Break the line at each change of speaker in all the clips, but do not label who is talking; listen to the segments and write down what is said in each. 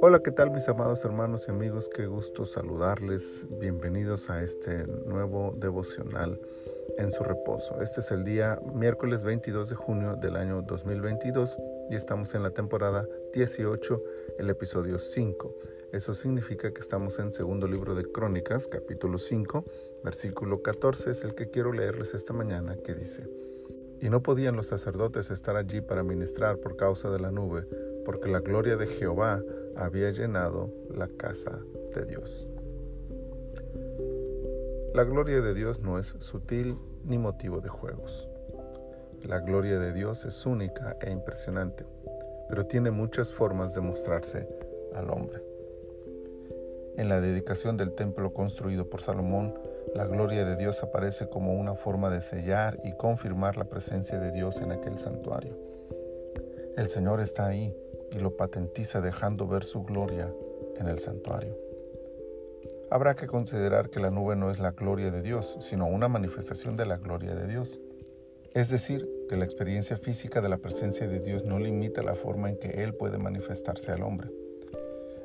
Hola, ¿qué tal mis amados hermanos y amigos? Qué gusto saludarles. Bienvenidos a este nuevo devocional en su reposo. Este es el día miércoles 22 de junio del año 2022 y estamos en la temporada 18, el episodio 5. Eso significa que estamos en segundo libro de Crónicas, capítulo 5, versículo 14 es el que quiero leerles esta mañana que dice, Y no podían los sacerdotes estar allí para ministrar por causa de la nube, porque la gloria de Jehová había llenado la casa de Dios. La gloria de Dios no es sutil ni motivo de juegos. La gloria de Dios es única e impresionante, pero tiene muchas formas de mostrarse al hombre. En la dedicación del templo construido por Salomón, la gloria de Dios aparece como una forma de sellar y confirmar la presencia de Dios en aquel santuario. El Señor está ahí y lo patentiza dejando ver su gloria en el santuario. Habrá que considerar que la nube no es la gloria de Dios, sino una manifestación de la gloria de Dios. Es decir, que la experiencia física de la presencia de Dios no limita la forma en que Él puede manifestarse al hombre.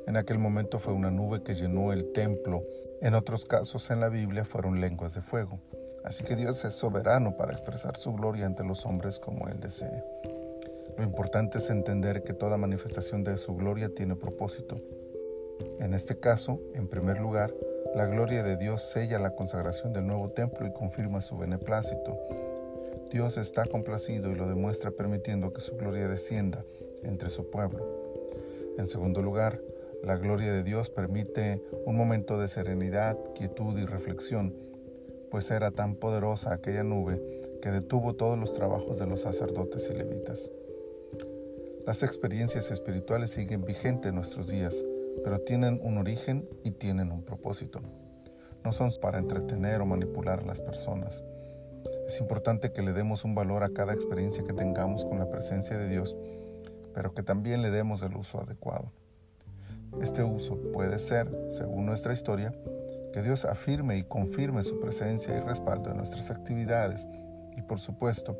En aquel momento fue una nube que llenó el templo. En otros casos en la Biblia fueron lenguas de fuego. Así que Dios es soberano para expresar su gloria ante los hombres como Él desee. Lo importante es entender que toda manifestación de su gloria tiene propósito. En este caso, en primer lugar, la gloria de Dios sella la consagración del nuevo templo y confirma su beneplácito. Dios está complacido y lo demuestra permitiendo que su gloria descienda entre su pueblo. En segundo lugar, la gloria de Dios permite un momento de serenidad, quietud y reflexión, pues era tan poderosa aquella nube que detuvo todos los trabajos de los sacerdotes y levitas. Las experiencias espirituales siguen vigentes en nuestros días, pero tienen un origen y tienen un propósito. No son para entretener o manipular a las personas. Es importante que le demos un valor a cada experiencia que tengamos con la presencia de Dios, pero que también le demos el uso adecuado. Este uso puede ser, según nuestra historia, que Dios afirme y confirme su presencia y respaldo en nuestras actividades y, por supuesto,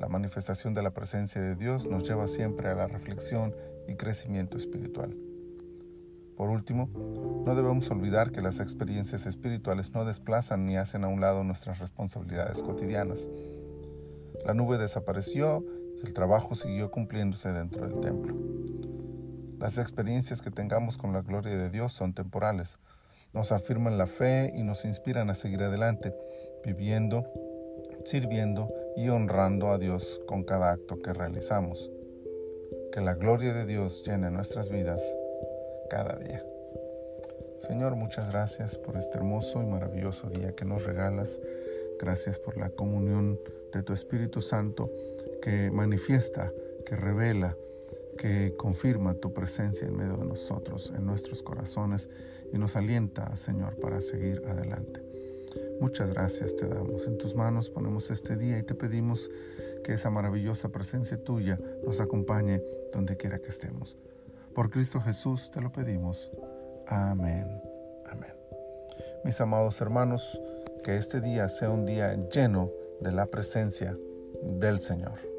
la manifestación de la presencia de Dios nos lleva siempre a la reflexión y crecimiento espiritual. Por último, no debemos olvidar que las experiencias espirituales no desplazan ni hacen a un lado nuestras responsabilidades cotidianas. La nube desapareció y el trabajo siguió cumpliéndose dentro del templo. Las experiencias que tengamos con la gloria de Dios son temporales, nos afirman la fe y nos inspiran a seguir adelante, viviendo sirviendo y honrando a Dios con cada acto que realizamos. Que la gloria de Dios llene nuestras vidas cada día. Señor, muchas gracias por este hermoso y maravilloso día que nos regalas. Gracias por la comunión de tu Espíritu Santo que manifiesta, que revela, que confirma tu presencia en medio de nosotros, en nuestros corazones y nos alienta, Señor, para seguir adelante. Muchas gracias te damos. En tus manos ponemos este día y te pedimos que esa maravillosa presencia tuya nos acompañe donde quiera que estemos. Por Cristo Jesús te lo pedimos. Amén. Amén. Mis amados hermanos, que este día sea un día lleno de la presencia del Señor.